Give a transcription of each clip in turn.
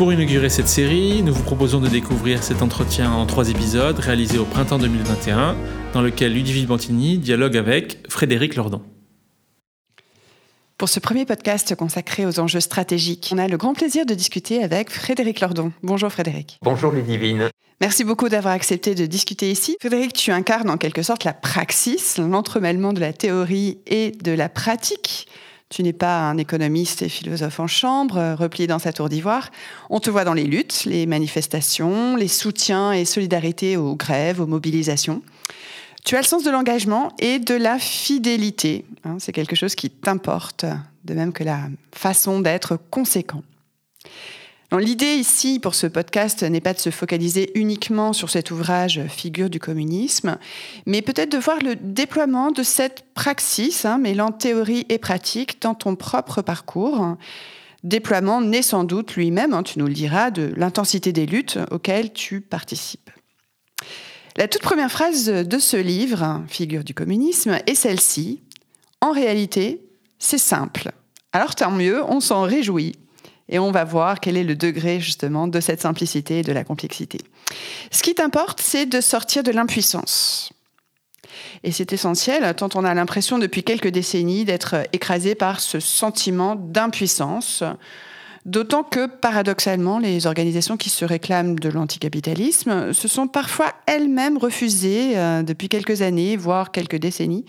Pour inaugurer cette série, nous vous proposons de découvrir cet entretien en trois épisodes réalisé au printemps 2021, dans lequel Ludivine Bantini dialogue avec Frédéric Lordon. Pour ce premier podcast consacré aux enjeux stratégiques, on a le grand plaisir de discuter avec Frédéric Lordon. Bonjour Frédéric. Bonjour Ludivine. Merci beaucoup d'avoir accepté de discuter ici. Frédéric, tu incarnes en quelque sorte la praxis, l'entremêlement de la théorie et de la pratique. Tu n'es pas un économiste et philosophe en chambre, euh, replié dans sa tour d'ivoire. On te voit dans les luttes, les manifestations, les soutiens et solidarités aux grèves, aux mobilisations. Tu as le sens de l'engagement et de la fidélité. Hein, c'est quelque chose qui t'importe, de même que la façon d'être conséquent. L'idée ici pour ce podcast n'est pas de se focaliser uniquement sur cet ouvrage Figure du communisme, mais peut-être de voir le déploiement de cette praxis, hein, mêlant théorie et pratique, dans ton propre parcours. Déploiement né sans doute lui-même, hein, tu nous le diras, de l'intensité des luttes auxquelles tu participes. La toute première phrase de ce livre, Figure du communisme, est celle-ci. En réalité, c'est simple. Alors tant mieux, on s'en réjouit et on va voir quel est le degré justement de cette simplicité et de la complexité. Ce qui t'importe, c'est de sortir de l'impuissance. Et c'est essentiel, tant on a l'impression depuis quelques décennies d'être écrasé par ce sentiment d'impuissance, d'autant que paradoxalement, les organisations qui se réclament de l'anticapitalisme se sont parfois elles-mêmes refusées euh, depuis quelques années, voire quelques décennies,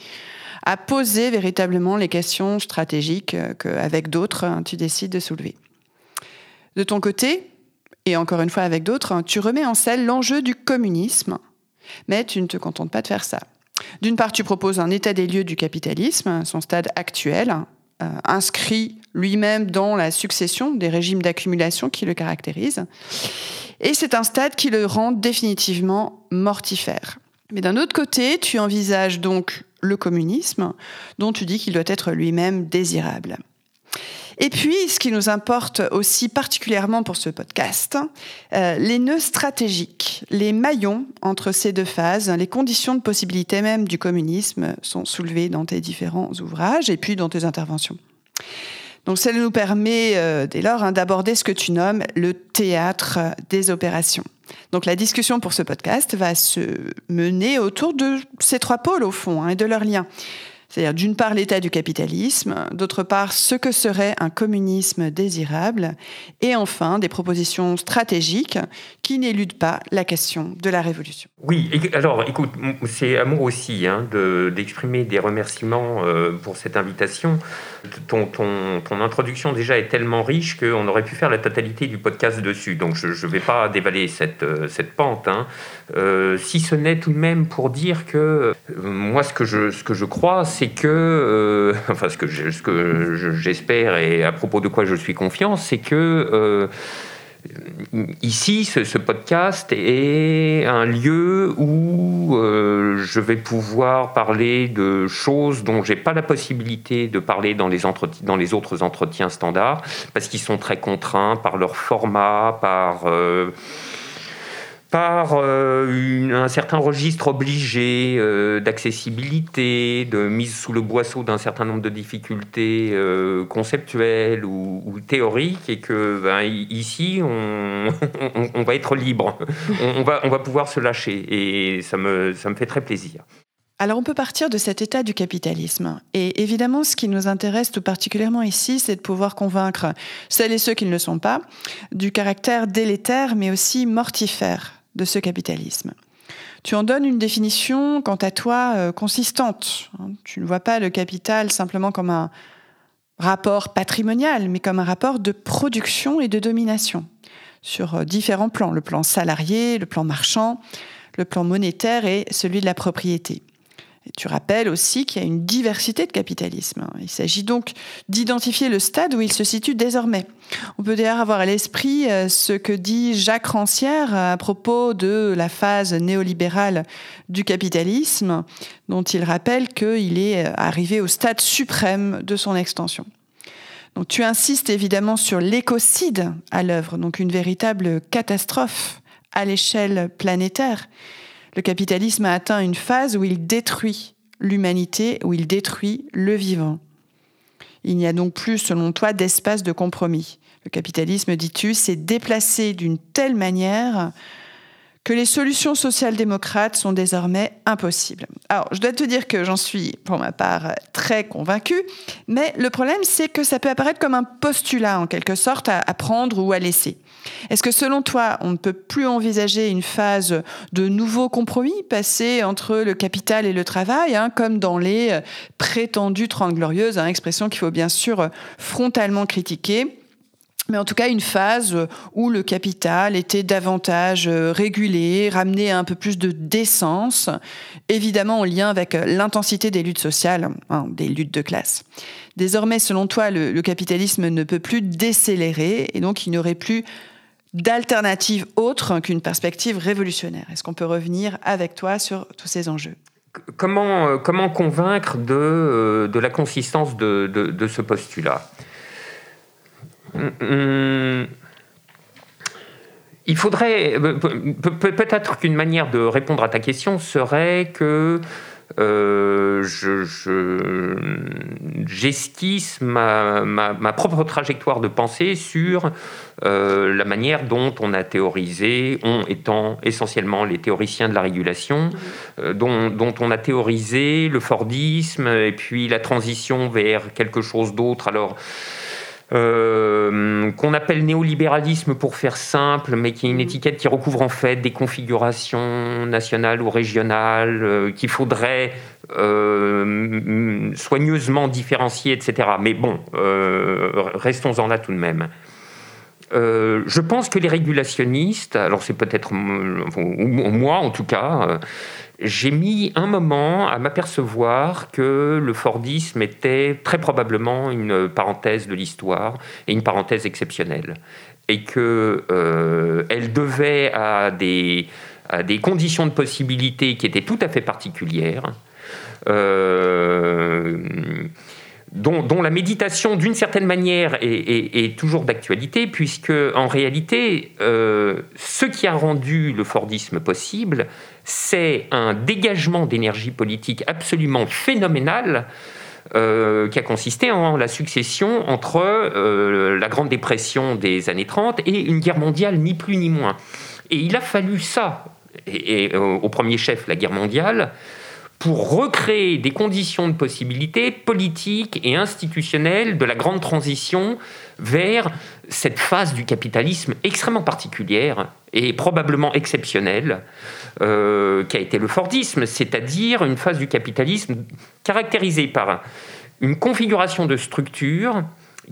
à poser véritablement les questions stratégiques euh, qu'avec d'autres, tu décides de soulever. De ton côté, et encore une fois avec d'autres, tu remets en selle l'enjeu du communisme, mais tu ne te contentes pas de faire ça. D'une part, tu proposes un état des lieux du capitalisme, son stade actuel, euh, inscrit lui-même dans la succession des régimes d'accumulation qui le caractérisent. Et c'est un stade qui le rend définitivement mortifère. Mais d'un autre côté, tu envisages donc le communisme, dont tu dis qu'il doit être lui-même désirable. Et puis, ce qui nous importe aussi particulièrement pour ce podcast, euh, les nœuds stratégiques, les maillons entre ces deux phases, les conditions de possibilité même du communisme sont soulevés dans tes différents ouvrages et puis dans tes interventions. Donc, ça nous permet euh, dès lors hein, d'aborder ce que tu nommes le théâtre des opérations. Donc la discussion pour ce podcast va se mener autour de ces trois pôles au fond hein, et de leurs liens. C'est-à-dire d'une part l'état du capitalisme, d'autre part ce que serait un communisme désirable, et enfin des propositions stratégiques qui n'éludent pas la question de la révolution. Oui, alors écoute, c'est à moi aussi hein, d'exprimer des remerciements euh, pour cette invitation. Ton, introduction déjà est tellement riche qu'on aurait pu faire la totalité du podcast dessus, donc je ne vais pas dévaler cette, euh, cette pente. Hein. Euh, si ce n'est tout de même pour dire que moi ce que je, ce que je crois, c'est que, euh, enfin ce que, j'espère et à propos de quoi je suis confiant, c'est que euh, ici, ce, podcast est un lieu où euh, je vais pouvoir parler de choses dont j'ai pas la possibilité de parler dans les, dans les autres entretiens standards, parce qu'ils sont très contraints par leur format, par par euh, un certain registre obligé euh, d'accessibilité, de mise sous le boisseau d'un certain nombre de difficultés euh, conceptuelles ou, théoriques, et que ben, ici, on, va être libre, on, va, on va pouvoir se lâcher, et ça me, ça me fait très plaisir. Alors on peut partir de cet état du capitalisme. Et évidemment, ce qui nous intéresse tout particulièrement ici, c'est de pouvoir convaincre celles et ceux qui ne le sont pas du caractère délétère, mais aussi mortifère de ce capitalisme. Tu en donnes une définition, quant à toi, euh, consistante. Hein. Tu ne vois pas le capital simplement comme un rapport patrimonial, mais comme un rapport de production et de domination sur euh, différents plans, le plan salarié, le plan marchand, le plan monétaire et celui de la propriété tu rappelles aussi qu'il y a une diversité de capitalisme. Il s'agit donc d'identifier le stade où il se situe désormais. On peut d'ailleurs avoir à l'esprit euh, ce que dit Jacques Rancière à propos de la phase néolibérale du capitalisme, dont il rappelle qu'il est euh, arrivé au stade suprême de son extension. Tu insistes évidemment sur l'écocide à l'œuvre, donc une véritable catastrophe à l'échelle planétaire le capitalisme a atteint une phase où il détruit l'humanité, où il détruit le vivant. Il n'y a donc plus, selon toi, d'espace de compromis. Le capitalisme, dis-tu, s'est déplacé d'une telle manière que les solutions social-démocrates sont désormais impossibles. Alors, je dois te dire que j'en suis, pour ma part, très convaincue, mais le problème, c'est que ça peut apparaître comme un postulat, en quelque sorte, à, prendre ou à laisser. Est-ce que selon toi, on ne peut plus envisager une phase de nouveau compromis passé entre le capital et le travail, hein, comme dans les prétendues Trente Glorieuses, hein, expression qu'il faut bien sûr frontalement critiquer? Mais en tout cas une phase où le capital était davantage euh, régulé, ramené à un peu plus de décence, évidemment en lien avec euh, l'intensité des luttes sociales, hein, des luttes de classe. Désormais, selon toi, le, capitalisme ne peut plus décélérer et donc il n'y aurait plus d'alternative autre qu'une perspective révolutionnaire. Est-ce qu'on peut revenir avec toi sur tous ces enjeux? Comment, euh, convaincre de, la consistance de ce postulat? Il faudrait peut-être qu'une manière de répondre à ta question serait que euh, j'esquisse ma, ma, propre trajectoire de pensée sur euh, la manière dont on a théorisé, on étant essentiellement les théoriciens de la régulation, euh, dont, dont, on a théorisé le Fordisme et puis la transition vers quelque chose d'autre. Alors, euh, qu'on appelle néolibéralisme pour faire simple, mais qui est une mm. étiquette qui recouvre en fait des configurations nationales ou régionales euh, qu'il faudrait euh, soigneusement différencier, etc. Mais bon, restons-en là tout de même. Je pense que les régulationnistes, alors c'est peut-être moi en tout cas, j'ai mis un moment à m'apercevoir que le Fordisme était très probablement une parenthèse de l'histoire et une parenthèse exceptionnelle. Et euh, devait à des, conditions de possibilité qui étaient tout à fait particulières. Euh, dont, la méditation, d'une certaine manière, est, toujours d'actualité, puisque en réalité, euh, ce qui a rendu le Fordisme possible, c'est un dégagement d'énergie politique absolument phénoménal. Euh, qui a consisté en la succession entre euh, la Grande Dépression des années 30 et une guerre mondiale, ni plus ni moins. Et il a fallu ça, et au premier chef la guerre mondiale, pour recréer des conditions de possibilité politiques et institutionnelles de la grande transition vers cette phase du capitalisme extrêmement particulière et probablement exceptionnelle euh, qui a été le Fordisme, c'est-à-dire une phase du capitalisme caractérisée par une configuration de structure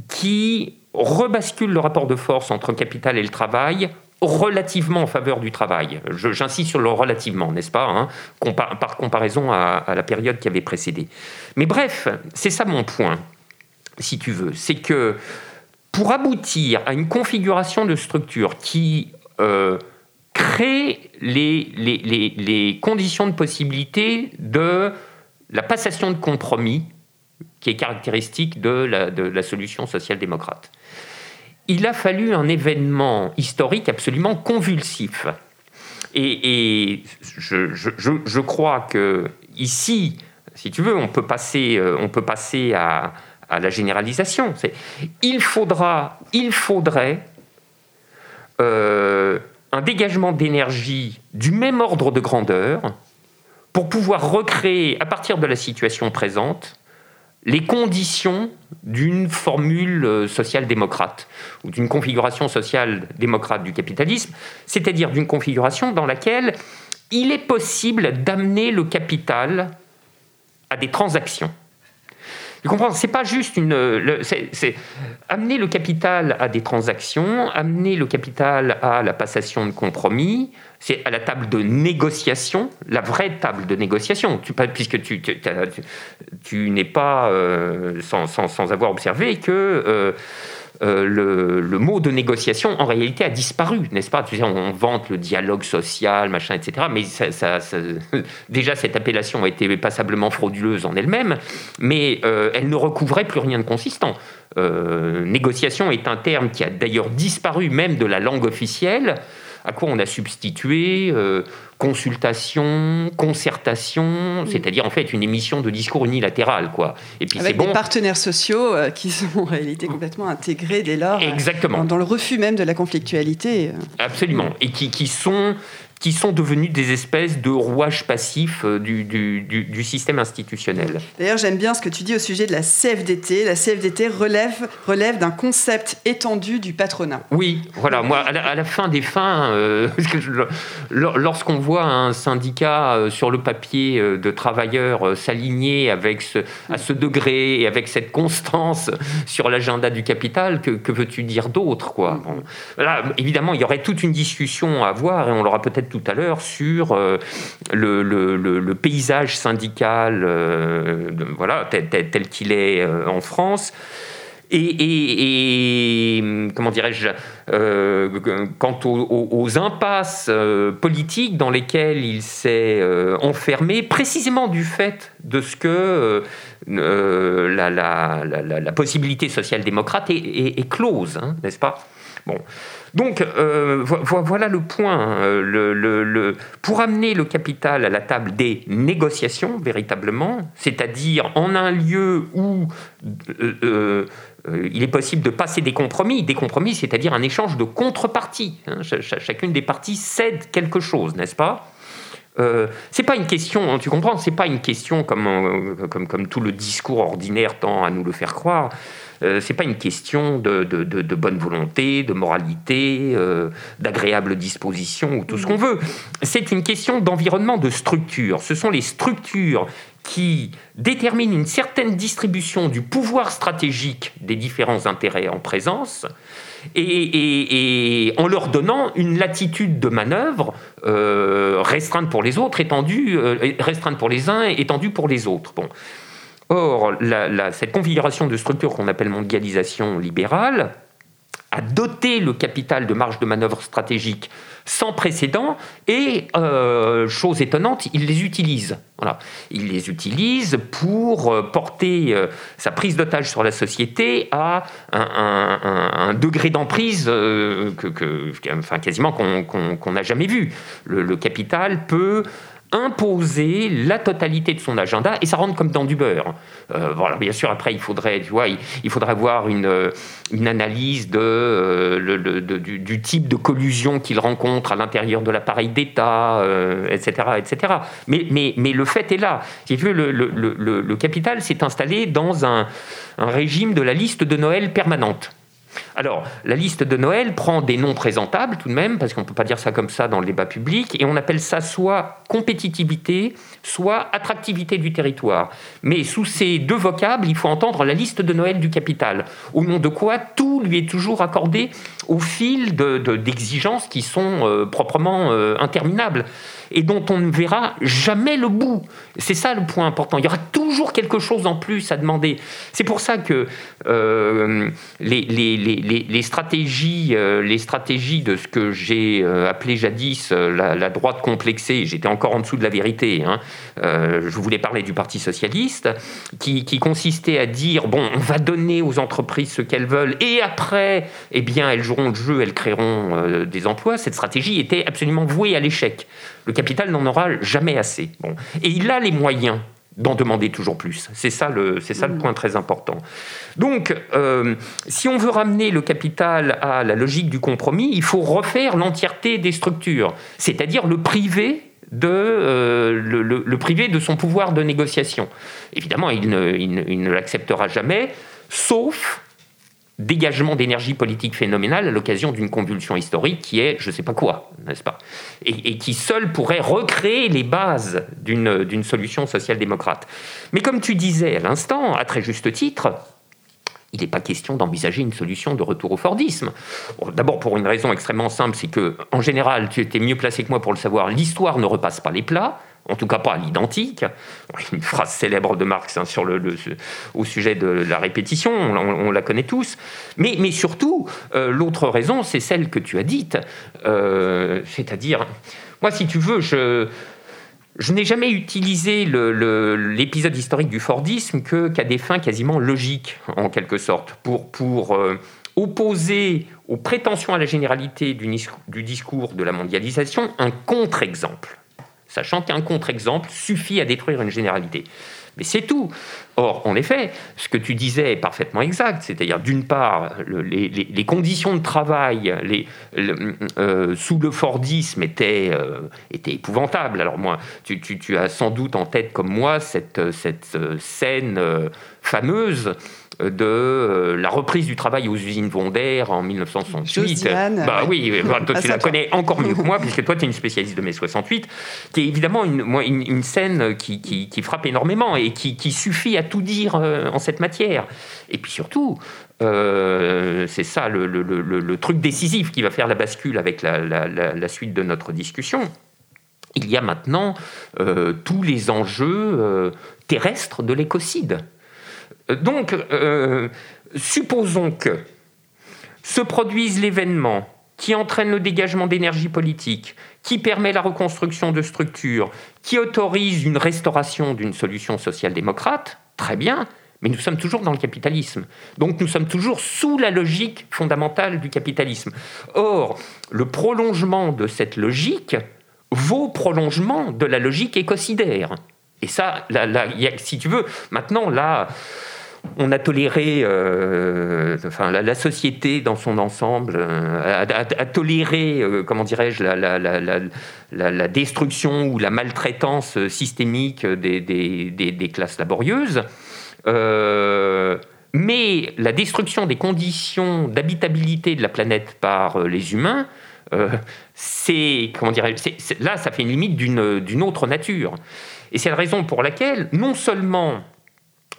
qui rebascule le rapport de force entre capital et le travail relativement en faveur du travail. J'insiste sur le relativement, n'est-ce pas, hein, par comparaison à, la période qui avait précédé. Mais bref, c'est ça mon point, si tu veux. C'est que pour aboutir à une configuration de structure qui euh, crée les, conditions de possibilité de la passation de compromis qui est caractéristique de la, de la solution social-démocrate il a fallu un événement historique absolument convulsif. Et, je, crois que ici, si tu veux, on peut passer, euh, à, la généralisation. Il faudrait euh, un dégagement d'énergie du même ordre de grandeur pour pouvoir recréer, à partir de la situation présente, les conditions d'une formule euh, social-démocrate ou d'une configuration social-démocrate du capitalisme, c'est-à-dire d'une configuration dans laquelle il est possible d'amener le capital à des transactions. Tu comprends C'est pas juste une. C'est amener le capital à des transactions, amener le capital à la passation de compromis, c'est à la table de négociation, la vraie table de négociation, puisque tu, n'es pas, euh, sans, avoir observé que. Euh, euh, le, mot de négociation, en réalité, a disparu, n'est-ce pas? On vante le dialogue social, machin, etc. Mais déjà, cette appellation a été passablement frauduleuse en elle-même, mais euh, elle ne recouvrait plus rien de consistant. Euh, négociation est un terme qui a d'ailleurs disparu même de la langue officielle à quoi on a substitué euh, consultation, concertation, c'est-à-dire en fait une émission de discours unilatéral, quoi. Et puis Avec des partenaires sociaux euh, qui sont en réalité complètement intégrés dès lors. Exactement. Dans, le refus même de la conflictualité. Absolument. Et qui, qui sont qui sont devenus des espèces de rouages passifs euh, du, du, du, système institutionnel. D'ailleurs, j'aime bien ce que tu dis au sujet de la CFDT. La CFDT relève, relève d'un concept étendu du patronat. Oui, voilà. Moi, à la, fin des fins, euh, lorsqu'on voit un syndicat euh, sur le papier de travailleurs s'aligner avec ce, à ce degré et avec cette constance sur l'agenda du capital, que, que veux-tu dire d'autre quoi? Bon. Là, évidemment, il y aurait toute une discussion à avoir et on l'aura peut-être tout à l'heure sur euh, le, paysage syndical euh, voilà, tel, qu'il est euh, en France. Et, comment dirais-je, quant aux, impasses politiques dans lesquelles il s'est enfermé, précisément du fait de ce que la, possibilité social-démocrate est, close, hein, n'est-ce pas? Bon. Donc euh, voilà le point. Hein. Pour amener le capital à la table des négociations, véritablement, c'est-à-dire en un lieu où euh, euh, il est possible de passer des compromis, des compromis, c'est-à-dire un échange de contreparties. Hein. chacune des parties cède quelque chose, n'est-ce pas? Euh, c'est pas une question, tu comprends, c'est pas une question comme, comme, comme tout le discours ordinaire tend à nous le faire croire. Euh, c'est pas une question de, de, bonne volonté, de moralité, euh, d'agréable disposition ou tout ce qu'on veut. C'est une question d'environnement, de structure. Ce sont les structures qui déterminent une certaine distribution du pouvoir stratégique des différents intérêts en présence et, en leur donnant une latitude de manœuvre euh, restreinte pour les autres, étendue, restreinte pour les uns, étendue pour les autres. Bon. Or, cette configuration de structure qu'on appelle mondialisation libérale a doté le capital de marge de manœuvre stratégique sans précédent et, euh, chose étonnante, il les utilise. Voilà. Il les utilise pour euh, porter euh, sa prise d'otage sur la société à un, degré d'emprise quasiment qu'on n'a jamais vu. le, capital peut imposer la totalité de son agenda et ça rentre comme dans du beurre. Euh, voilà, bien sûr, après, il faudrait, tu vois, il, faudrait avoir une, euh, une analyse de, euh, le, du, type de collusion qu'il rencontre à l'intérieur de l'appareil d'État, etc., etc. Mais, mais, mais le fait est là. Si tu veux, le, le capital s'est installé dans un, un régime de la liste de Noël permanente. Alors, la liste de Noël prend des noms présentables tout de même, parce qu'on ne peut pas dire ça comme ça dans le débat public, et on appelle ça soit compétitivité, soit attractivité du territoire. Mais sous ces deux vocables, il faut entendre la liste de Noël du capital, au nom de quoi tout lui est toujours accordé au fil d'exigences qui sont euh, proprement euh, interminables et dont on ne verra jamais le bout. C'est ça le point important. Il y aura toujours quelque chose en plus à demander. C'est pour ça que euh, les, les, les, les, stratégies, les stratégies de ce que j'ai appelé jadis la, droite complexée, j'étais encore en dessous de la vérité, hein, je voulais parler du Parti socialiste, qui, qui, consistait à dire, bon, on va donner aux entreprises ce qu'elles veulent, et après, eh bien, elles joueront le jeu, elles créeront des emplois. Cette stratégie était absolument vouée à l'échec. Le capital n'en aura jamais assez. Bon. Et il a les moyens d'en demander toujours plus. C'est ça, le, c'est ça le mm. point très important. Donc, euh, si on veut ramener le capital à la logique du compromis, il faut refaire l'entièreté des structures, c'est-à-dire le privé de, euh, le, privé de son pouvoir de négociation. Évidemment, il ne, il ne l'acceptera jamais, sauf dégagement d'énergie politique phénoménale à l'occasion d'une convulsion historique qui est je ne sais pas quoi, n'est-ce pas? Et, qui seul pourrait recréer les bases d'une solution social-démocrate. Mais comme tu disais à l'instant, à très juste titre, il n'est pas question d'envisager une solution de retour au Fordisme. D'abord pour une raison extrêmement simple, c'est que en général, tu étais mieux placé que moi pour le savoir, l'histoire ne repasse pas les plats en tout cas pas à l'identique. Une phrase célèbre de Marx hein, sur le, au sujet de la répétition, on, la connaît tous. Mais, surtout, euh, l'autre raison, c'est celle que tu as dite. Euh, c'est-à-dire, moi, si tu veux, je, je n'ai jamais utilisé l'épisode historique du Fordisme qu'à des fins quasiment logiques, en quelque sorte, pour, pour euh, opposer aux prétentions à la généralité du discours de la mondialisation un contre-exemple sachant qu'un contre-exemple suffit à détruire une généralité. Mais c'est tout. Or, en effet, ce que tu disais est parfaitement exact, c'est-à-dire d'une part, les, conditions de travail euh, sous le Fordisme étaient, euh, épouvantables. Alors moi, tu, as sans doute en tête comme moi cette, cette euh, scène fameuse de euh, la reprise du travail aux usines Vondaire en 1968. bah oui, toi tu la connais encore mieux que moi, puisque toi tu es une spécialiste de mai 68, qui est évidemment une, une, scène qui, qui, frappe énormément et qui, qui, suffit à tout dire euh, en cette matière. Et puis surtout, euh, c'est ça le, le, le, truc décisif qui va faire la bascule avec la, la, la, suite de notre discussion. Il y a maintenant tous les enjeux terrestres de l'écocide. Donc, euh, supposons que se produise l'événement qui entraîne le dégagement d'énergie politique, qui permet la reconstruction de structures, qui autorise une restauration d'une solution social-démocrate, très bien, mais nous sommes toujours dans le capitalisme. Donc nous sommes toujours sous la logique fondamentale du capitalisme. Or, le prolongement de cette logique vaut prolongement de la logique écocidaire. Et ça, si tu veux, maintenant, là, on a toléré, euh, enfin, la, société dans son ensemble euh, a, toléré, euh, comment dirais-je, la, destruction ou la maltraitance systémique des, classes laborieuses. mais la destruction des conditions d'habitabilité de la planète par les humains, c'est, comment dirais là, ça fait une limite d'une autre nature. Et c'est la raison pour laquelle, non seulement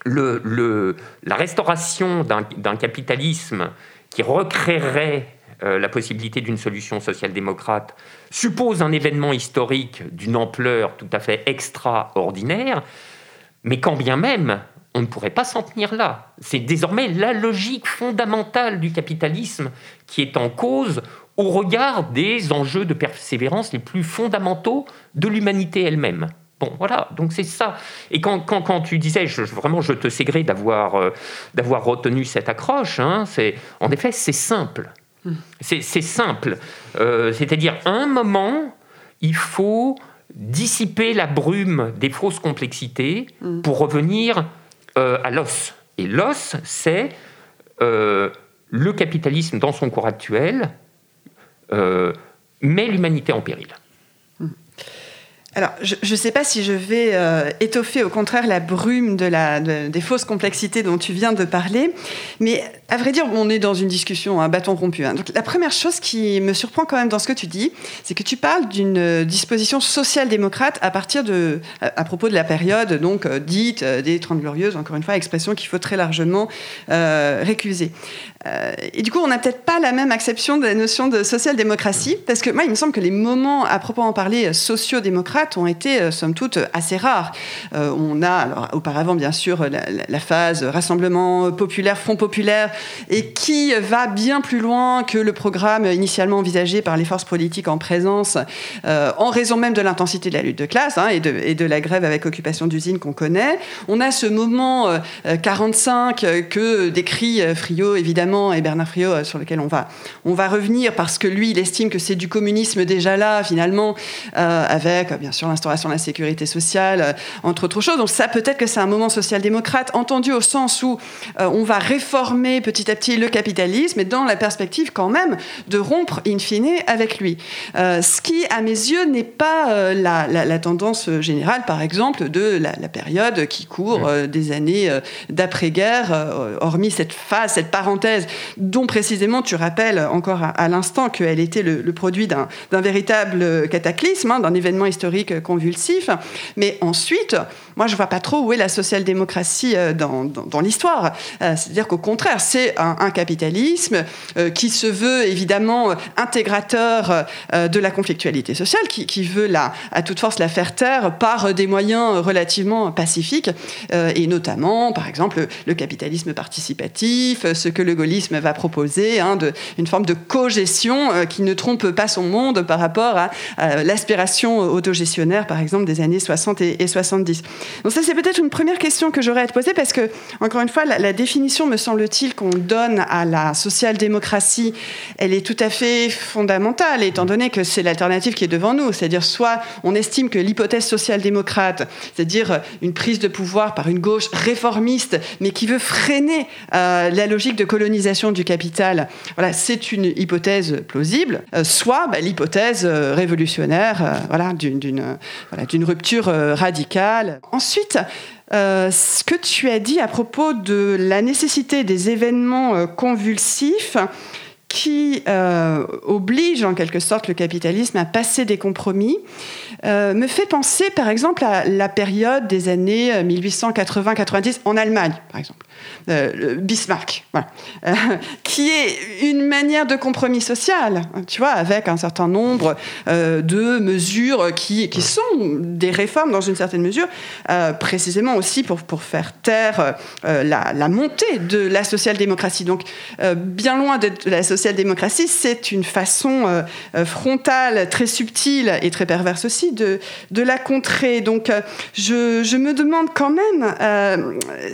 la restauration d'un capitalisme qui recréerait euh, la possibilité d'une solution social-démocrate suppose un événement historique d'une ampleur tout à fait extraordinaire, mais quand bien même on ne pourrait pas s'en tenir là. C'est désormais la logique fondamentale du capitalisme qui est en cause au regard des enjeux de persévérance les plus fondamentaux de l'humanité elle-même. Bon, voilà, donc c'est ça. Et quand, quand, tu disais, je, vraiment, je te sais gré d'avoir euh, d'avoir retenu cette accroche, hein, c'est, en effet, c'est simple. Hmm. C'est, simple. Euh, c'est-à-dire, à un moment, il faut dissiper la brume des fausses complexités hmm. pour revenir euh, à l'os. Et l'os, c'est le capitalisme dans son cours actuel, met l'humanité en péril. Alors, je ne sais pas si je vais euh, étoffer au contraire la brume de la, des fausses complexités dont tu viens de parler, mais à vrai dire, on est dans une discussion, un bâton rompu. Hein. Donc, la première chose qui me surprend quand même dans ce que tu dis, c'est que tu parles d'une disposition social-démocrate à partir de, à, propos de la période donc euh, dite euh, des Trente Glorieuses, encore une fois, expression qu'il faut très largement récuser. Et du coup, on n'a peut-être pas la même acception de la notion de social-démocratie, parce que moi, il me semble que les moments à proprement parler sociaux-démocrates ont été, euh, somme toute, assez rares. Euh, on a, alors, auparavant, bien sûr, la, phase Rassemblement populaire, Front populaire, et qui va bien plus loin que le programme initialement envisagé par les forces politiques en présence, euh, en raison même de l'intensité de la lutte de classe hein, et, de, et, de, la grève avec occupation d'usines qu'on connaît. On a ce moment 45 que décrit Friot, évidemment, et Bernard Friot, sur lequel on va, on va revenir, parce que lui, il estime que c'est du communisme déjà là, finalement, avec, bien bien sûr l'instauration de la sécurité sociale, entre autres choses. Donc ça, peut-être que c'est un moment social-démocrate, entendu au sens où on va réformer petit à petit le capitalisme, mais dans la perspective quand même de rompre in fine avec lui. ce qui, à mes yeux, n'est pas la, tendance générale, par exemple, de la, période qui court des années d'après-guerre, hormis cette phase, cette parenthèse dont précisément tu rappelles encore à, l'instant qu'elle était le, produit d'un véritable cataclysme, hein, d'un événement historique convulsif. Mais ensuite, moi, je vois pas trop où est la social-démocratie euh, dans, l'histoire. Euh, c'est-à-dire qu'au contraire, c'est un, capitalisme euh, qui se veut évidemment intégrateur de la conflictualité sociale, qui, veut la, à toute force la faire taire par des moyens relativement pacifiques, et notamment, par exemple, le capitalisme participatif, ce que le gaullisme va proposer, hein, de, une forme de co-gestion qui ne trompe pas son monde par rapport à, l'aspiration autogestionnaire, par exemple, des années 60 et 70. Donc ça, c'est peut-être une première question que j'aurais à te poser parce que, encore une fois, la, définition, me semble-t-il, qu'on donne à la social-démocratie, elle est tout à fait fondamentale, étant donné que c'est l'alternative qui est devant nous. C'est-à-dire, soit on estime que l'hypothèse social-démocrate, c'est-à-dire une prise de pouvoir par une gauche réformiste, mais qui veut freiner euh, la logique de colonisation du capital, voilà, c'est une hypothèse plausible, euh, soit bah, l'hypothèse euh, révolutionnaire voilà, d'une rupture radicale. Ensuite, euh, ce que tu as dit à propos de la nécessité des événements euh, convulsifs qui euh, obligent en quelque sorte le capitalisme à passer des compromis, me fait penser par exemple à la période des années 1880-90 en Allemagne, par exemple. Euh, Bismarck, euh, qui est une manière de compromis social, tu vois, avec un certain nombre euh, de mesures qui, qui, sont des réformes dans une certaine mesure, précisément aussi pour, pour faire taire la, la, montée de la social-démocratie. Donc, bien loin de la social-démocratie, c'est une façon frontale, très subtile et très perverse aussi de, de la contrer. Donc, je, je, me demande quand même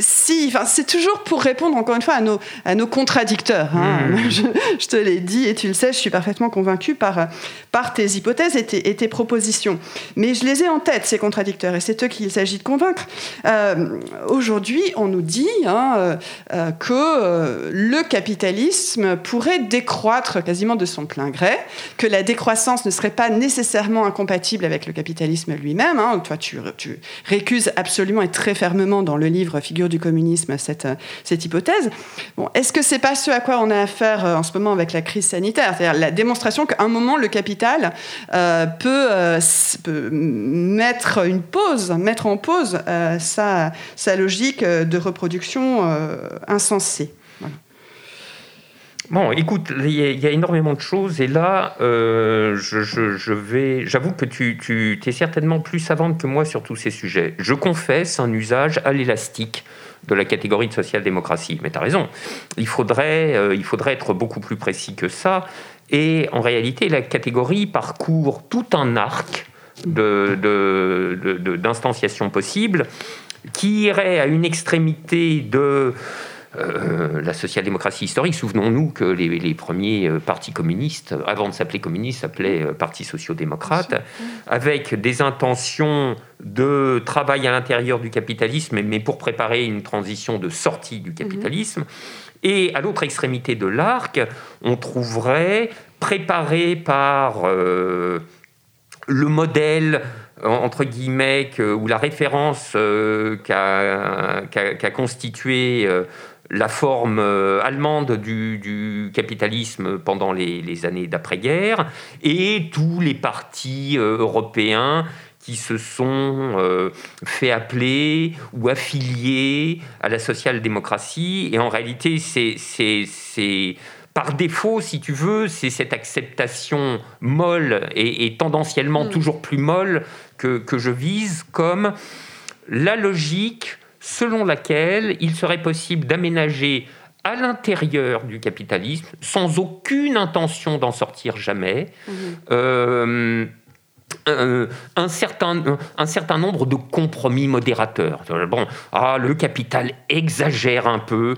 si, enfin, c'est toujours pour répondre encore une fois à nos, à nos contradicteurs. Hein. Hmm. Je, te l'ai dit et tu le sais, je suis parfaitement convaincue par, par tes hypothèses et tes, propositions. Mais je les ai en tête, ces contradicteurs, et c'est eux qu'il s'agit de convaincre. Euh, aujourd'hui, on nous dit hein, euh, euh, que le capitalisme pourrait décroître quasiment de son plein gré, que la décroissance ne serait pas nécessairement incompatible avec le capitalisme lui-même. Hein. Toi, tu, tu récuses absolument et très fermement dans le livre Figure du communisme cette, cette hypothèse. Bon, Est-ce que c'est pas ce à quoi on a affaire euh, en ce moment avec la crise sanitaire? C'est-à-dire la démonstration qu'à un moment, le capital euh, euh, peut, mettre une pause, mettre en pause sa, logique de reproduction insensée. Bon, écoute, il y, a énormément de choses et là, je, vais, j'avoue que tu es certainement plus savante que moi sur tous ces sujets. Je confesse un usage à l'élastique de la catégorie de social-démocratie. Mais tu as raison, il faudrait, euh, il faudrait être beaucoup plus précis que ça. Et en réalité, la catégorie parcourt tout un arc d'instanciation de, de, possible qui irait à une extrémité de euh, la social-démocratie historique. Souvenons-nous que les, premiers euh, partis communistes, avant de s'appeler communistes, s'appelaient partis sociaux-démocrates, avec des intentions de travail à l'intérieur du capitalisme, mais pour préparer une transition de sortie du capitalisme. Et à l'autre extrémité de l'arc, on trouverait, préparé par le modèle entre guillemets, ou la référence qu'a constitué la forme euh, allemande du, capitalisme pendant les, années d'après-guerre et tous les partis euh, européens qui se sont euh, fait appeler ou affiliés à la social-démocratie. Et en réalité, c'est par défaut, si tu veux, c'est cette acceptation molle et, tendanciellement mm. toujours plus molle que, que je vise comme la logique selon laquelle il serait possible d'aménager à l'intérieur du capitalisme, sans aucune intention d'en sortir jamais, mhm. euh, un, certain, un certain nombre de compromis modérateurs. Bon, ah, le capital exagère un peu,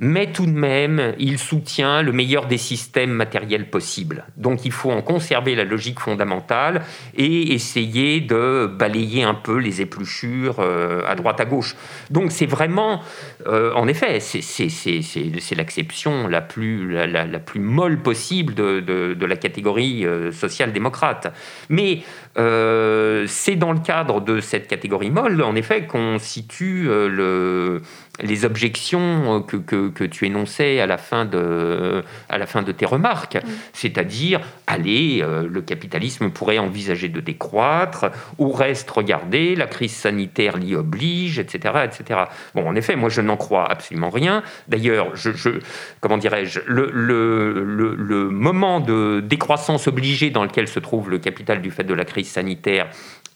mais tout de même, il soutient le meilleur des systèmes matériels possibles. Donc il faut en conserver la logique fondamentale et essayer de balayer un peu les épluchures euh, à droite à gauche. Donc c'est vraiment, euh, en effet, c'est l'acception la plus, molle possible de, la catégorie euh, social-démocrate. Mais c'est dans le cadre de cette catégorie molle, en effet, qu'on situe le les objections euh, que, que, tu énonçais à la fin de, à la fin de tes remarques, c'est-à-dire, allez, euh, le capitalisme pourrait envisager de décroître, ou reste, regardez, la crise sanitaire l'y oblige, etc., etc. Bon, en effet, moi, je n'en crois absolument rien. D'ailleurs, je, je, comment dirais-je, le, le, le, le moment de décroissance obligée dans lequel se trouve le capital du fait de la crise sanitaire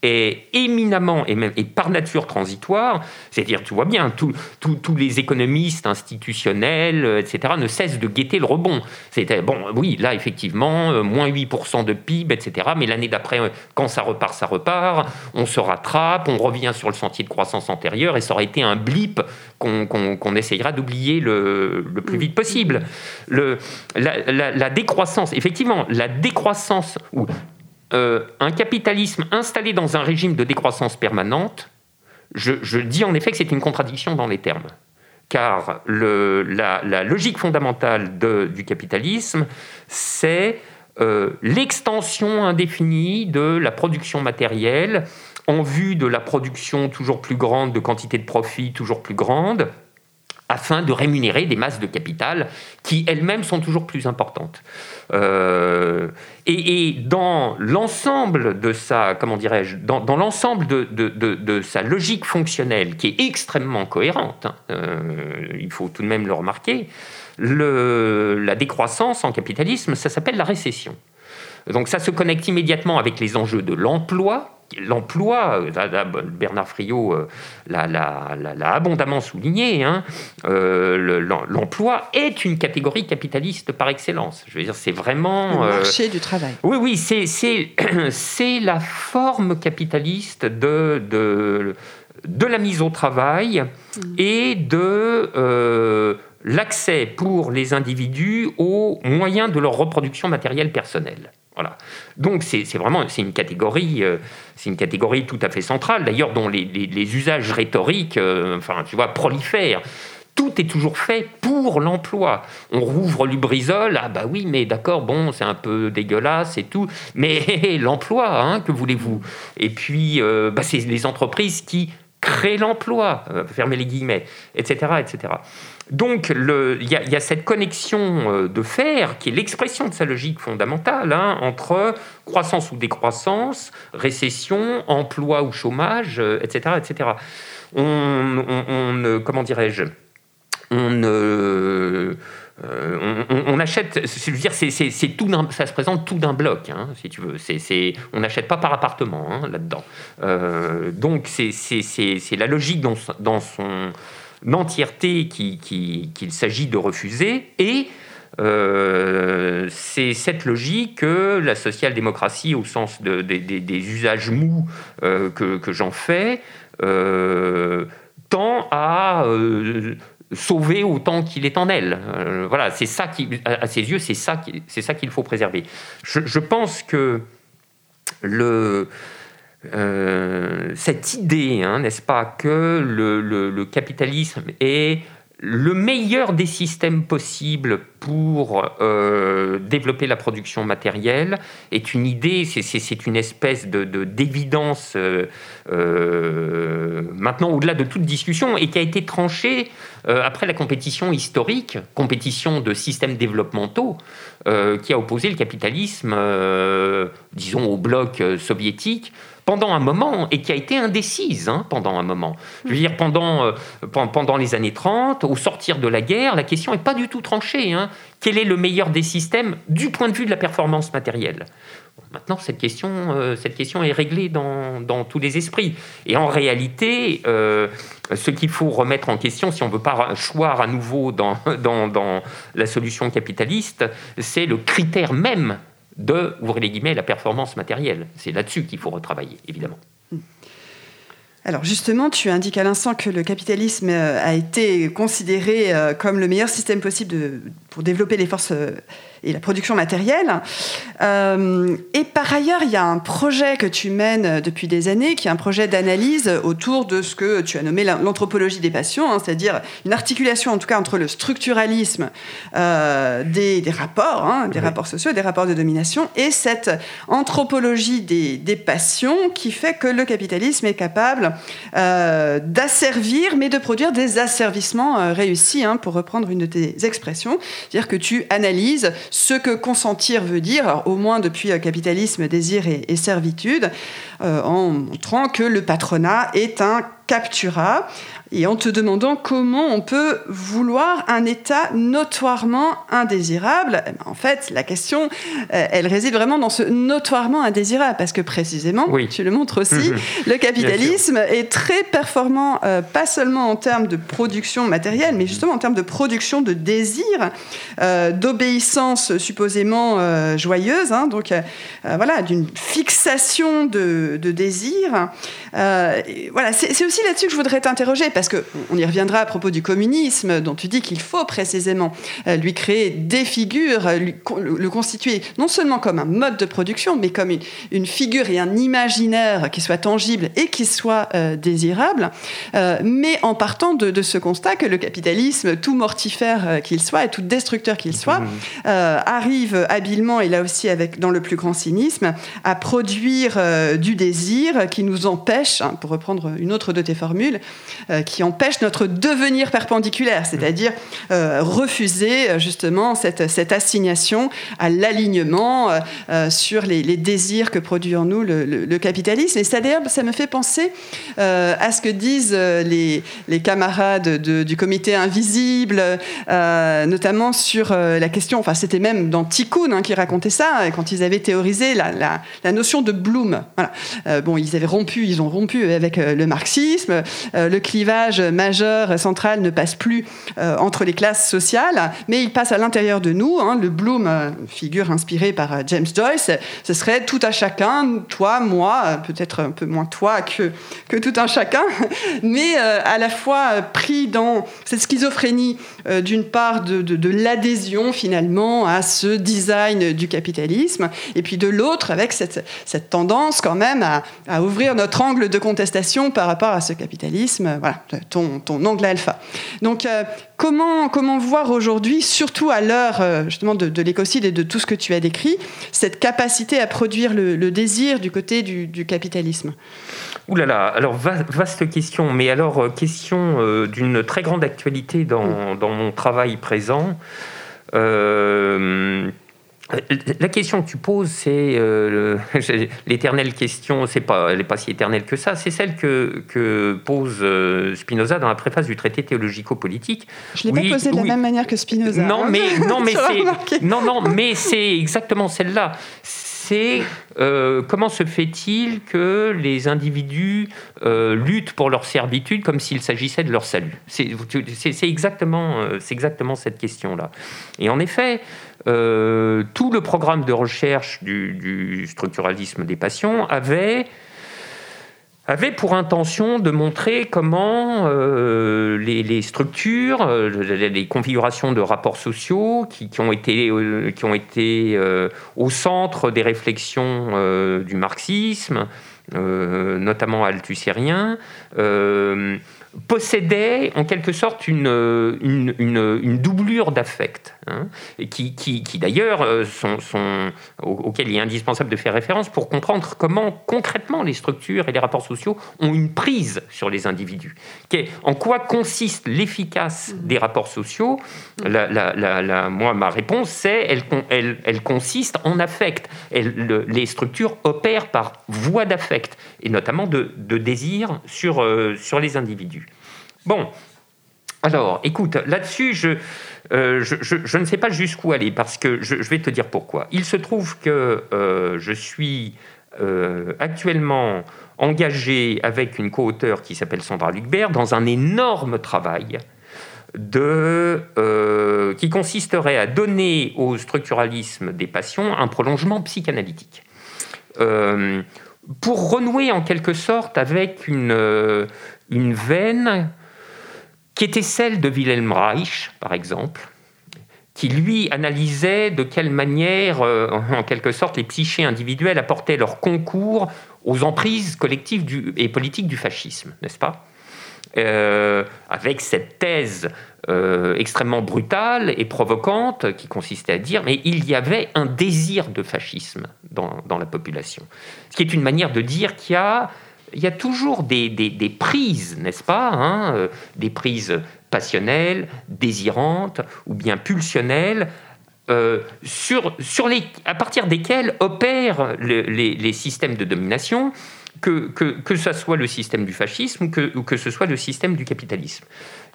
est éminemment et, même, et par nature transitoire, c'est-à-dire, tu vois bien, tous les économistes institutionnels, euh, etc., ne cessent de guetter le rebond. C'était, bon, oui, là, effectivement, euh, moins 8% de PIB, etc., mais l'année d'après, euh, quand ça repart, ça repart, on se rattrape, on revient sur le sentier de croissance antérieur, et ça aurait été un blip qu'on essayera d'oublier le, le, plus vite possible. Le, la, décroissance, effectivement, la décroissance, ou euh, un capitalisme installé dans un régime de décroissance permanente, je, dis en effet que c'est une contradiction dans les termes. Car la, logique fondamentale du capitalisme, c'est euh, l'extension indéfinie de la production matérielle en vue de la production toujours plus grande de quantité de profit toujours plus grande, afin de rémunérer des masses de capital qui elles-mêmes sont toujours plus importantes. Euh, et, dans l'ensemble de sa, comment dirais-je, dans, l'ensemble de, de, sa logique fonctionnelle, qui est extrêmement cohérente, hein, euh, il faut tout de même le remarquer, la décroissance en capitalisme, ça s'appelle la récession. Donc ça se connecte immédiatement avec les enjeux de l'emploi, l'emploi, Bernard Friot euh, l'a abondamment souligné, hein, euh, l'emploi est une catégorie capitaliste par excellence. Je veux dire, c'est vraiment... Le euh, marché du travail. Oui, oui, c'est la forme capitaliste de, de, de, la mise au travail mmh. et de l'accès pour les individus aux moyens de leur reproduction matérielle personnelle. Donc c'est vraiment c'est une catégorie euh, c'est une catégorie tout à fait centrale d'ailleurs dont les, usages rhétoriques euh, enfin tu vois prolifèrent. Tout est toujours fait pour l'emploi. On rouvre Lubrizol, ah bah oui, mais d'accord, bon, c'est un peu dégueulasse et tout, mais l'emploi, hein, que voulez-vous? Et puis, euh, bah, c'est les entreprises qui créent l'emploi, fermez les guillemets, etc., etc. Donc il y, a cette connexion euh, de fer qui est l'expression de sa logique fondamentale hein, entre croissance ou décroissance, récession, emploi ou chômage, etc., euh, etc. On, comment dirais-je on, euh, achète, je veux dire, ça se présente tout d'un bloc, hein, si tu veux. on n'achète pas par appartement hein, là-dedans. donc c'est la logique dans son entièreté qu'il s'agit de refuser et euh, c'est cette logique que la social-démocratie, au sens des usages mous euh, que, j'en fais, euh, tend à sauver autant qu'il est en elle. voilà, c'est ça qui, à, ses yeux, c'est ça qu'il faut préserver. Je, pense que le euh, cette idée, hein, n'est-ce pas, que le, capitalisme est le meilleur des systèmes possibles pour euh, développer la production matérielle est une idée, c'est une espèce de d'évidence euh, maintenant au-delà de toute discussion et qui a été tranchée après la compétition historique, compétition de systèmes développementaux, qui a opposé le capitalisme, disons, au bloc soviétique pendant un moment et qui a été indécise hein, pendant un moment. Je veux dire, pendant, euh, pendant les années 30, au sortir de la guerre, la question n'est pas du tout tranchée. Hein. Quel est le meilleur des systèmes du point de vue de la performance matérielle? Maintenant, cette question, euh, cette question est réglée dans, dans, tous les esprits. Et en réalité, euh, ce qu'il faut remettre en question, si on ne veut pas choir à nouveau dans, dans, dans la solution capitaliste, c'est le critère même de, ouvrir les guillemets, la performance matérielle. C'est là-dessus qu'il faut retravailler, évidemment. Alors justement, tu indiques à l'instant que le capitalisme euh, a été considéré euh, comme le meilleur système possible pour développer les forces euh, et la production matérielle. Euh, et par ailleurs, il y a un projet que tu mènes depuis des années, qui est un projet d'analyse autour de ce que tu as nommé l'anthropologie des passions, hein, c'est-à-dire une articulation en tout cas entre le structuralisme euh, des, rapports, hein, des rapports sociaux, des rapports de domination, et cette anthropologie des, passions qui fait que le capitalisme est capable euh, d'asservir, mais de produire des asservissements réussis, hein, pour reprendre une de tes expressions, c'est-à-dire que tu analyses ce que consentir veut dire, au moins depuis euh, capitalisme, désir et, servitude, en montrant que le patronat est un captura et en te demandant comment on peut vouloir un état notoirement indésirable. Eh ben, en fait, la question, euh, elle réside vraiment dans ce notoirement indésirable, parce que précisément, tu le montres aussi, mhm. le capitalisme est très performant, euh, pas seulement en termes de production matérielle, mais justement en termes de production de désir, euh, d'obéissance supposément joyeuse, hein, donc voilà, d'une fixation de, de désir. voilà, c'est aussi là-dessus que je voudrais t'interroger, parce qu'on y reviendra à propos du communisme, dont tu dis qu'il faut précisément euh, lui créer des figures, euh, le constituer non seulement comme un mode de production, mais comme une, figure et un imaginaire qui soit tangible et qui soit euh, désirable, mais en partant de, ce constat que le capitalisme, tout mortifère qu'il soit et tout destructeur qu'il soit, mmh. arrive habilement, et là aussi avec, dans le plus grand cynisme, à produire du désir qui nous empêche, hein, pour reprendre une autre de tes formules, qui empêche notre devenir perpendiculaire, c'est-à-dire euh, refuser euh, justement cette, cette assignation à l'alignement euh, sur les, désirs que produit en nous le, capitalisme. Et ça, d'ailleurs, ça me fait penser à ce que disent les, les camarades du comité invisible, notamment sur la question, enfin c'était même dans Tikkun hein, qui racontait ça, quand ils avaient théorisé la, la, notion de Bloom. Voilà. Bon, ils avaient rompu, ils ont rompu avec le marxisme, le clivage majeur, central, ne passe plus euh, entre les classes sociales, mais il passe à l'intérieur de nous. Hein. Le Bloom, euh, figure inspirée par euh, James Joyce, ce serait tout à chacun, toi, moi, peut-être un peu moins toi que, tout un chacun, mais à la fois pris dans cette schizophrénie d'une part de, l'adhésion finalement à ce design du capitalisme, et puis de l'autre avec cette, tendance quand même à, à, ouvrir notre angle de contestation par rapport à ce capitalisme. Voilà, ton, ton angle alpha. Donc, euh, comment, comment voir aujourd'hui, surtout à l'heure euh, justement de, l'écocide et de tout ce que tu as décrit, cette capacité à produire le, désir du côté du, capitalisme? Ouh là là, alors vaste question, mais alors euh, question d'une très grande actualité dans, mm. dans, mon travail présent. Euh, la question que tu poses, c'est euh, l'éternelle question, c'est pas, elle n'est pas si éternelle que ça, c'est celle que, que pose euh, Spinoza dans la préface du traité théologico-politique. Je ne l'ai pas posée de la même manière que Spinoza. Non, hein. mais, non, mais c'est, non, non, mais c'est exactement celle-là. C'est comment se fait-il que les individus luttent pour leur servitude comme s'il s'agissait de leur salut? C'est, exactement, c'est exactement cette question-là. Et en effet, euh, tout le programme de recherche du, structuralisme des passions avait avait pour intention de montrer comment euh, les, structures, euh, les, configurations de rapports sociaux qui, ont été, qui ont été au centre des réflexions du marxisme, notamment althusérien, possédait en quelque sorte une, une, une, doublure d'affect, hein, qui, qui, qui d'ailleurs euh, sont, sont, auquel il est indispensable de faire référence pour comprendre comment concrètement les structures et les rapports sociaux ont une prise sur les individus. En quoi consiste l'efficace des rapports sociaux? La, la, la, Moi, ma réponse, c'est elle, elle, elle, consiste en affect. Les structures opèrent par voie d'affect, et notamment de, de désir sur, euh, sur les individus. Bon, alors, écoute, là-dessus, euh, je, ne sais pas jusqu'où aller, parce que je, vais te dire pourquoi. Il se trouve que euh, je suis euh, actuellement engagé avec une co-auteure qui s'appelle Sandra Lucbert dans un énorme travail qui consisterait à donner au structuralisme des passions un prolongement psychanalytique. pour renouer en quelque sorte avec une veine qui était celle de Wilhelm Reich, par exemple, qui lui analysait de quelle manière, euh, en quelque sorte, les psychés individuels apportaient leur concours aux emprises collectives et politiques du fascisme, n'est-ce pas? Euh, Avec cette thèse euh, extrêmement brutale et provocante qui consistait à dire mais il y avait un désir de fascisme dans, dans la population. Ce qui est une manière de dire qu'il y a il y a toujours des, prises, n'est-ce pas hein, euh, Des prises passionnelles, désirantes ou bien pulsionnelles, euh, à partir desquelles opèrent les, systèmes de domination, que, ce soit le système du fascisme ou ou que ce soit le système du capitalisme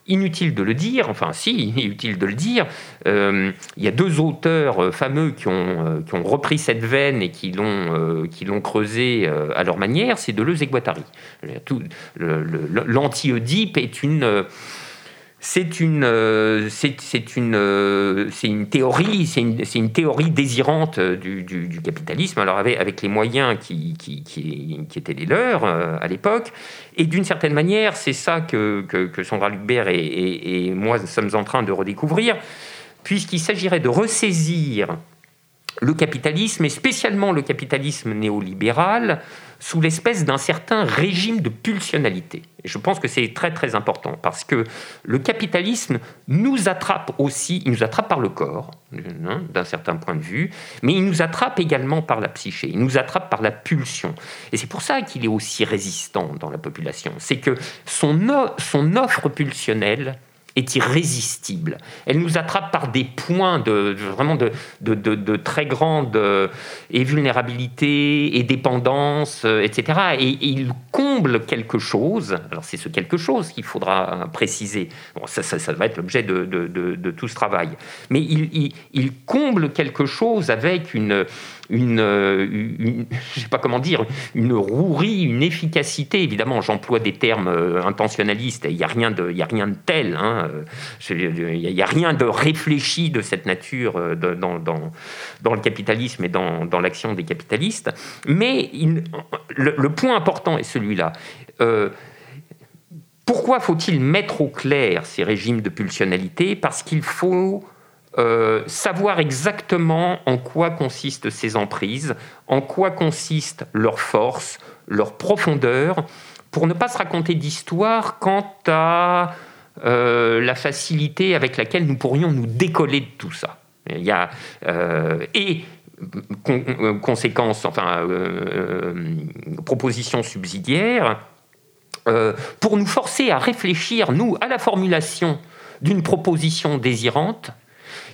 inutile de le dire, enfin si, inutile de le dire, euh, il y a deux auteurs euh, fameux qui ont, euh, qui ont repris cette veine et qui l'ont l'ont creusé à leur manière, c'est Deleuze et Guattari. L'anti-Oedipe est une c'est une, euh, une, euh, une théorie, c'est une, théorie désirante du, du, capitalisme, alors avec, les moyens qui, étaient les leurs euh, à l'époque. Et d'une certaine manière, c'est ça que, Sandra Lucbert et, et, moi sommes en train de redécouvrir, puisqu'il s'agirait de ressaisir le capitalisme, et spécialement le capitalisme néolibéral, sous l'espèce d'un certain régime de pulsionalité. Et je pense que c'est très très important parce que le capitalisme nous attrape aussi, il nous attrape par le corps, hein, d'un certain point de vue, mais il nous attrape également par la psyché, il nous attrape par la pulsion. Et c'est pour ça qu'il est aussi résistant dans la population. C'est que son, son offre pulsionnelle est irrésistible. Elle nous attrape par des points de, vraiment de, de, très grande euh, et vulnérabilité et dépendance, euh, etc. Et, il comble quelque chose. Alors c'est ce quelque chose qu'il faudra préciser. Bon, ça, ça, va être l'objet de, tout ce travail. Mais il, il comble quelque chose avec une une, euh, je sais pas comment dire, une rouerie, une efficacité. Évidemment, j'emploie des termes euh, intentionnalistes. Il n'y a rien de, tel. Hein. Il n'y a rien de réfléchi de cette nature euh, dans, le capitalisme et dans, l'action des capitalistes. Mais le, point important est celui-là. pourquoi faut-il mettre au clair ces régimes de pulsionalité? Parce qu'il faut euh, savoir exactement en quoi consistent ces emprises, en quoi consiste leur force, leur profondeur, pour ne pas se raconter d'histoire quant à euh, la facilité avec laquelle nous pourrions nous décoller de tout ça. Il y a, euh, et conséquence, enfin, proposition subsidiaire, pour nous forcer à réfléchir, nous, à la formulation d'une proposition désirante,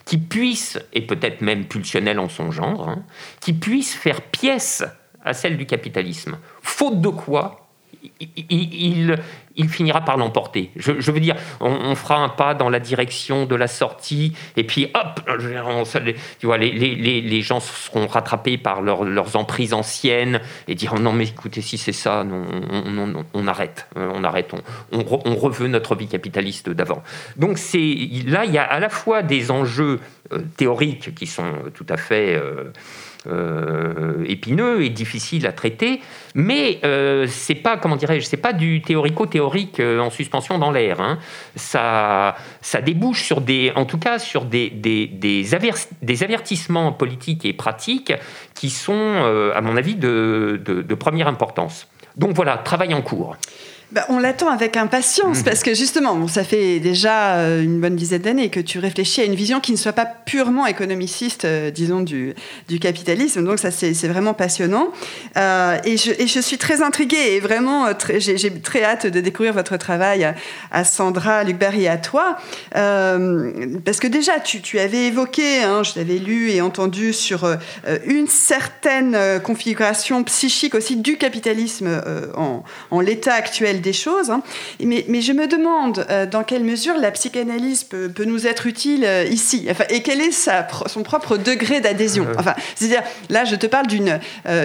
qui puisse, et peut-être même pulsionnel en son genre, hein, qui puisse faire pièce à celle du capitalisme. Faute de quoi il, il finira par l'emporter. Je, veux dire, on, fera un pas dans la direction de la sortie, et puis hop, tu vois, les, les, les, gens seront rattrapés par leurs emprises anciennes et diront non mais écoutez, si c'est ça, non, on, on, arrête, on arrête, on, on, reveut notre vie capitaliste d'avant. Donc c'est là, il y a à la fois des enjeux euh, théoriques qui sont tout à fait euh, euh, épineux et difficile à traiter, mais euh, c'est pas, comment dirais-je, c'est pas du théorico-théorique euh, en suspension dans l'air. Hein. Ça, ça débouche sur des, en tout cas, sur des, des, des, avertissements politiques et pratiques qui sont, à mon avis, de, de première importance. Donc voilà, travail en cours. Bah, on l'attend avec impatience mmh. parce que justement, ça fait déjà euh, une bonne dizaine d'années que tu réfléchis à une vision qui ne soit pas purement économiciste, euh, disons, du, du, capitalisme. Donc ça, c'est vraiment passionnant. Euh, et, je, et, je, suis très intriguée et vraiment, j'ai très hâte de découvrir votre travail à, Sandra, Luc Barry et à toi. parce que déjà, tu, tu avais évoqué, hein, je l'avais lu et entendu sur une certaine configuration psychique aussi du capitalisme en, en l'état actuel réelle des choses. Hein. Mais, mais, je me demande dans quelle mesure la psychanalyse peut, peut nous être utile ici, enfin, et quel est sa, son propre degré d'adhésion? Enfin, c'est-à-dire, là, je te parle d'une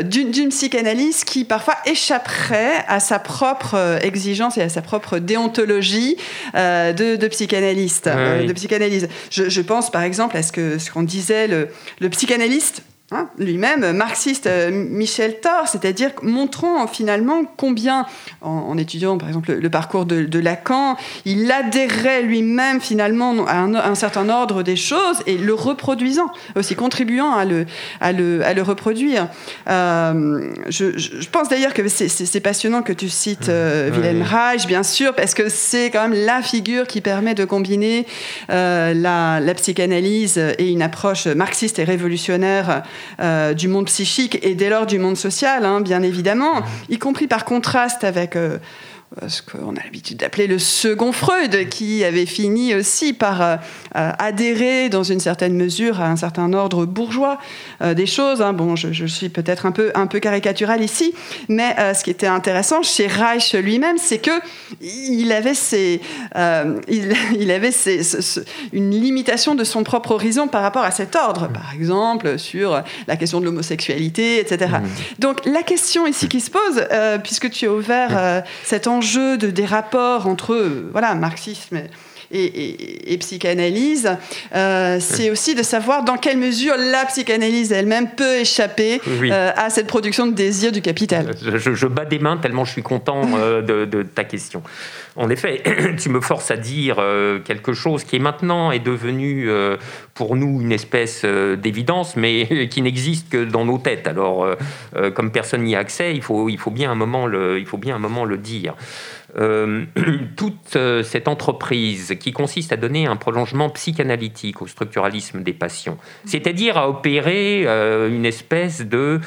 d'une psychanalyse qui parfois échapperait à sa propre exigence et à sa propre déontologie de, de, psychanalyste, de psychanalyse. Je, je, pense par exemple à ce que ce qu'on disait le, le psychanalyste Hein, lui-même marxiste euh, Michel Thor, c'est-à-dire montrant finalement combien, en, étudiant par exemple le, parcours de, Lacan, il adhérait lui-même finalement à un, certain ordre des choses et le reproduisant, aussi contribuant à le, à le, à le reproduire. Euh, je, pense d'ailleurs que c'est passionnant que tu cites euh, Wilhelm Reich, bien sûr, parce que c'est quand même la figure qui permet de combiner la, la, psychanalyse et une approche marxiste et révolutionnaire euh, du monde psychique et dès lors du monde social, hein, bien évidemment, y compris par contraste avec euh, ce qu'on a l'habitude d'appeler le second Freud, qui avait fini aussi par euh, euh, adhérer dans une certaine mesure à un certain ordre bourgeois des choses. Hein. Bon, je, suis peut-être un peu, un peu caricatural ici, mais ce qui était intéressant chez Reich lui-même, c'est que il avait, ses, il, avait une limitation de son propre horizon par rapport à cet ordre, par exemple sur la question de l'homosexualité, etc. Mmh. Donc la question ici qui se pose, puisque tu as ouvert cet enjeu enjeu de, des rapports entre voilà, marxisme et, psychanalyse, euh, c'est aussi de savoir dans quelle mesure la psychanalyse elle-même peut échapper euh, à cette production de désir du capital. Je, bats des mains tellement je suis content euh, de, ta question. En effet, tu me forces à dire quelque chose qui est maintenant est devenu pour nous une espèce d'évidence, mais qui n'existe que dans nos têtes. Alors, comme personne n'y a accès, il faut, il faut bien un moment le, il faut bien un moment le dire. Euh, toute euh, cette entreprise qui consiste à donner un prolongement psychanalytique au structuralisme des passions, c'est-à-dire à opérer euh, une espèce de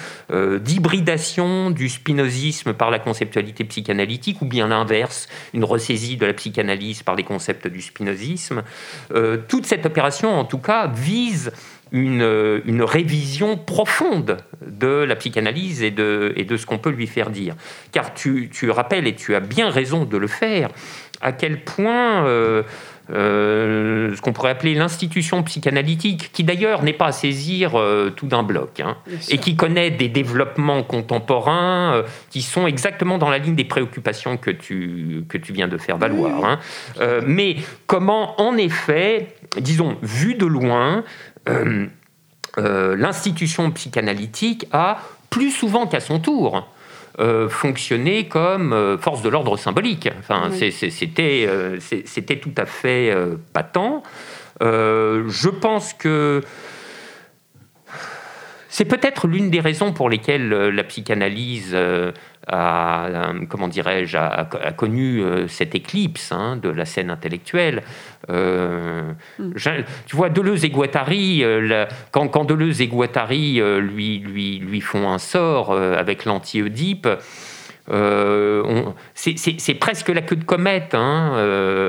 d'hybridation du spinozisme par la conceptualité psychanalytique ou bien l'inverse, une ressaisie de la psychanalyse par les concepts du spinozisme. toute cette opération, en tout cas, vise une, une, révision profonde de la psychanalyse et de, et de ce qu'on peut lui faire dire. Car tu, tu, rappelles, et tu as bien raison de le faire, à quel point euh, euh, ce qu'on pourrait appeler l'institution psychanalytique, qui d'ailleurs n'est pas à saisir euh, tout d'un bloc, hein, et qui connaît des développements contemporains qui sont exactement dans la ligne des préoccupations que tu, que tu viens de faire valoir. Hein. mais comment, en effet, disons, vu de loin, euh, euh, l'institution psychanalytique a, plus souvent qu'à son tour, euh, fonctionné comme force de l'ordre symbolique. Enfin, c'était tout à fait patent. je pense que c'est peut-être l'une des raisons pour lesquelles la psychanalyse a, comment dirais-je, a, connu euh, cette éclipse hein, de la scène intellectuelle. Euh, mm. tu vois, Deleuze et Guattari, euh, quand, quand, Deleuze et Guattari lui, lui, lui font un sort avec l'anti-Oedipe, c'est presque la queue de comète hein,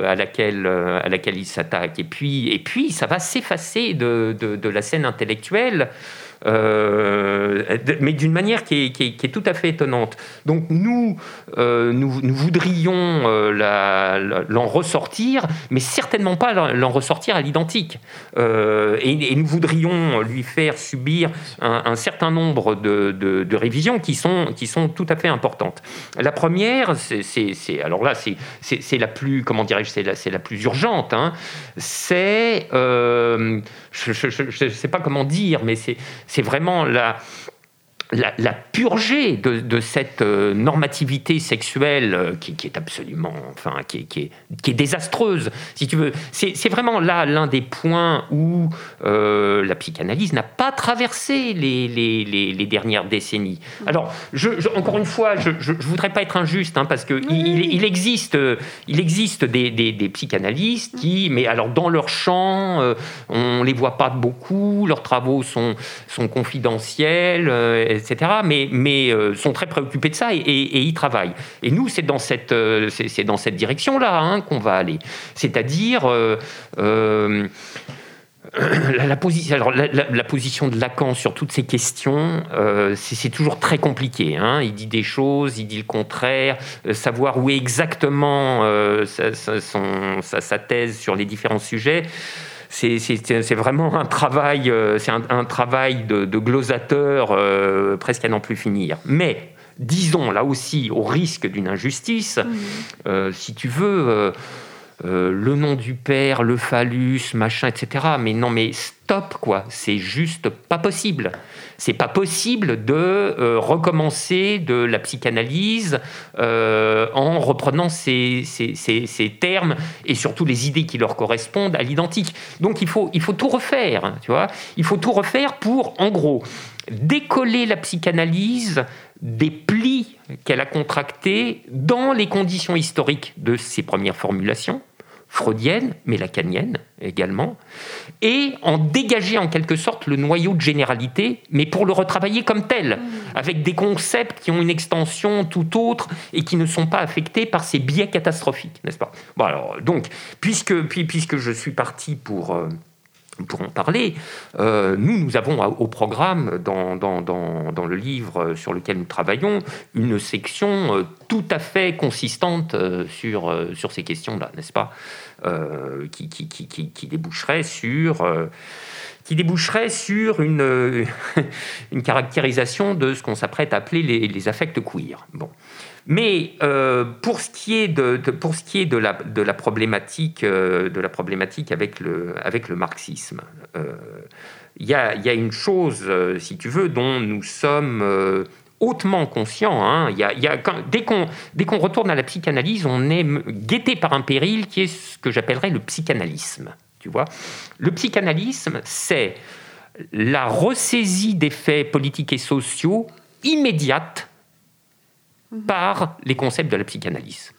à, laquelle, à laquelle il s'attaque. Et puis, et puis, ça va s'effacer de, de, de, la scène intellectuelle. Euh, mais d'une manière qui est, tout à fait étonnante. Donc nous, euh, nous, voudrions euh, l'en ressortir, mais certainement pas l'en ressortir à l'identique. Et, nous voudrions lui faire subir un, certain nombre de, révisions qui sont, qui sont tout à fait importantes. La première, c'est alors là, c'est la plus, comment dirais-je, c'est la, la, plus urgente. Hein. c'est, je ne sais pas comment dire, mais c'est c'est vraiment la, la, purger de, cette euh, normativité sexuelle euh, qui, est absolument, enfin, qui, qui, est, qui, est, désastreuse, si tu veux. C'est vraiment là l'un des points où euh, la psychanalyse n'a pas traversé les, les, les, dernières décennies. Alors, je, encore une fois, je ne voudrais pas être injuste, hein, parce qu'il il, existe, il existe des, des, psychanalystes qui, mais alors dans leur champ, on les voit pas beaucoup, leurs travaux sont, sont confidentiels etc., mais, euh, sont très préoccupés de ça et, y travaillent. Et nous, c'est dans cette, euh, direction-là hein, qu'on va aller. C'est-à-dire... Euh, la, position, de Lacan sur toutes ces questions, c'est toujours très compliqué. Hein. Il dit des choses, il dit le contraire. Savoir où est exactement sa, thèse sur les différents sujets, c'est vraiment un travail, c'est un, travail de, glosateur presque à n'en plus finir. Mais disons là aussi, au risque d'une injustice, mmh. si tu veux euh, le nom du père, le phallus, machin, etc. Mais non, mais stop, quoi. C'est juste pas possible. C'est pas possible de euh, recommencer de la psychanalyse euh, en reprenant ces, termes et surtout les idées qui leur correspondent à l'identique. Donc il faut, il faut tout refaire, tu vois. Il faut tout refaire pour, en gros, décoller la psychanalyse des plis qu'elle a contractés dans les conditions historiques de ses premières formulations, freudienne, mais lacanienne également, et en dégager en quelque sorte le noyau de généralité, mais pour le retravailler comme tel, mmh. avec des concepts qui ont une extension tout autre et qui ne sont pas affectés par ces biais catastrophiques, n'est-ce pas? Bon alors, donc, puisque, puis, puisque je suis parti pour... Euh, pour en parler, euh, nous, nous avons au programme, dans, le livre sur lequel nous travaillons, une section euh, tout à fait consistante sur, sur ces questions-là, n'est-ce pas euh, qui, qui, qui, qui, déboucherait sur euh, qui déboucherait sur une, euh, une caractérisation de ce qu'on s'apprête à appeler les, les, affects queer. Bon. Mais pour ce qui est de, pour ce qui est de la, de la problématique de la problématique avec le avec le marxisme, il y, a, y, a, une chose, si tu veux, dont nous sommes hautement conscient. Hein. Y a, y a, dès qu'on retourne à la psychanalyse, on est guetté par un péril qui est ce que j'appellerais le psychanalysme. Tu vois le psychanalysme, c'est la ressaisie des faits politiques et sociaux immédiate. Par les concepts de la psychanalyse.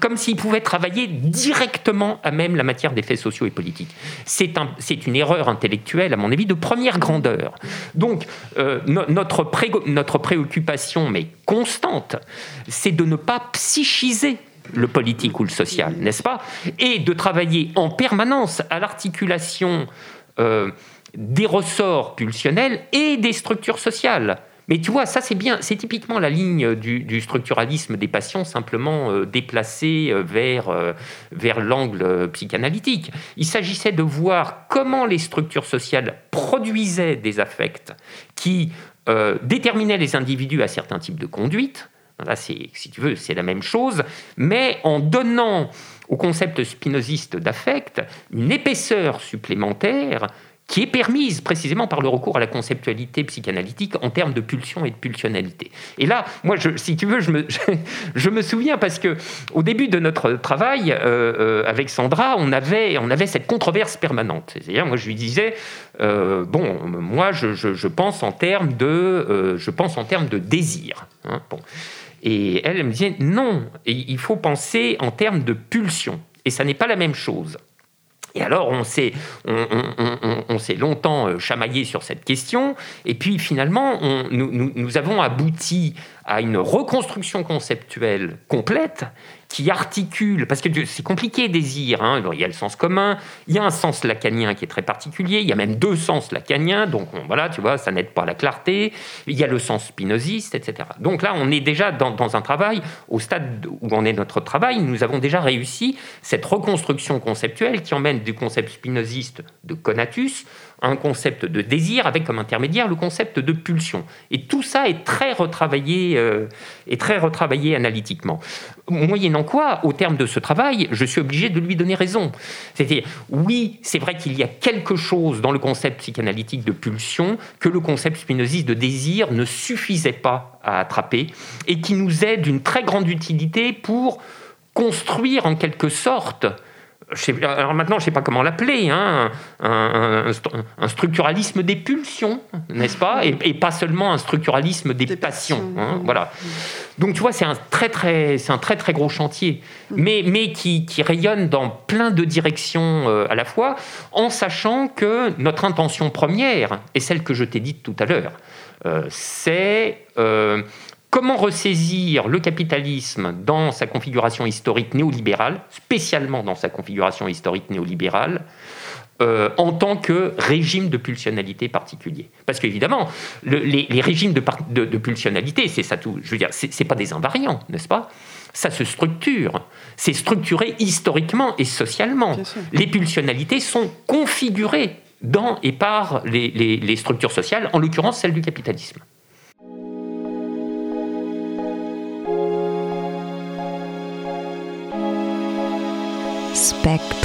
Comme s'ils pouvaient travailler directement à même la matière des faits sociaux et politiques. C'est un, une erreur intellectuelle, à mon avis, de première grandeur. Donc, euh, notre, notre préoccupation, mais constante, c'est de ne pas psychiser le politique ou le social, n'est-ce pas? Et de travailler en permanence à l'articulation euh, des ressorts pulsionnels et des structures sociales. Mais tu vois, ça c'est bien, c'est typiquement la ligne du, structuralisme des passions simplement euh, déplacée euh, vers, euh, vers l'angle psychanalytique. Il s'agissait de voir comment les structures sociales produisaient des affects qui déterminaient les individus à certains types de conduite. Là, si tu veux, c'est la même chose, mais en donnant au concept spinoziste d'affect une épaisseur supplémentaire qui est permise précisément par le recours à la conceptualité psychanalytique en termes de pulsion et de pulsionalité. Et là, moi, si tu veux, je me, souviens parce que au début de notre travail euh, euh, avec Sandra, on avait, on avait cette controverse permanente. C'est-à-dire, moi, je lui disais, euh, bon, moi, je, je, pense en termes de, je pense en termes de désir. Hein, bon. Et elle, elle me disait, non, il faut penser en termes de pulsion. Et ça n'est pas la même chose. Et alors, on s'est, on, longtemps euh, chamaillé sur cette question, et puis finalement, nous, nous, avons abouti à une reconstruction conceptuelle complète qui articule, parce que c'est compliqué désir, hein, il y a le sens commun, il y a un sens lacanien qui est très particulier, il y a même deux sens lacaniens, donc voilà, tu vois, ça n'aide pas à la clarté, il y a le sens spinoziste, etc. Donc là, on est déjà dans, dans un travail, au stade où on est notre travail, nous avons déjà réussi cette reconstruction conceptuelle qui emmène du concept spinoziste de conatus un concept de désir avec comme intermédiaire le concept de pulsion. Et tout ça est très retravaillé, euh, très retravaillé analytiquement. Moyennant quoi, au terme de ce travail, je suis obligé de lui donner raison. C'est-à-dire, oui, c'est vrai qu'il y a quelque chose dans le concept psychanalytique de pulsion que le concept spinoziste de désir ne suffisait pas à attraper et qui nous est d'une très grande utilité pour construire en quelque sorte alors maintenant, je ne sais pas comment l'appeler, hein, un, structuralisme des pulsions, n'est-ce pas? Et, pas seulement un structuralisme des, passions. Hein, voilà. Donc tu vois, c'est un très très, c'est un très très gros chantier, mm. mais, mais qui, qui rayonne dans plein de directions euh, à la fois, en sachant que notre intention première, est celle que je t'ai dite tout à l'heure, euh, c'est euh, Comment ressaisir le capitalisme dans sa configuration historique néolibérale, spécialement dans sa configuration historique néolibérale, euh, en tant que régime de pulsionalité particulier? Parce qu'évidemment, les, régimes de, de, pulsionalité, c'est ça tout. Je veux dire, c'est pas des invariants, n'est-ce pas? Ça se structure. C'est structuré historiquement et socialement. Les pulsionalités sont configurées dans et par les, les structures sociales, en l'occurrence celle du capitalisme. Spectrum.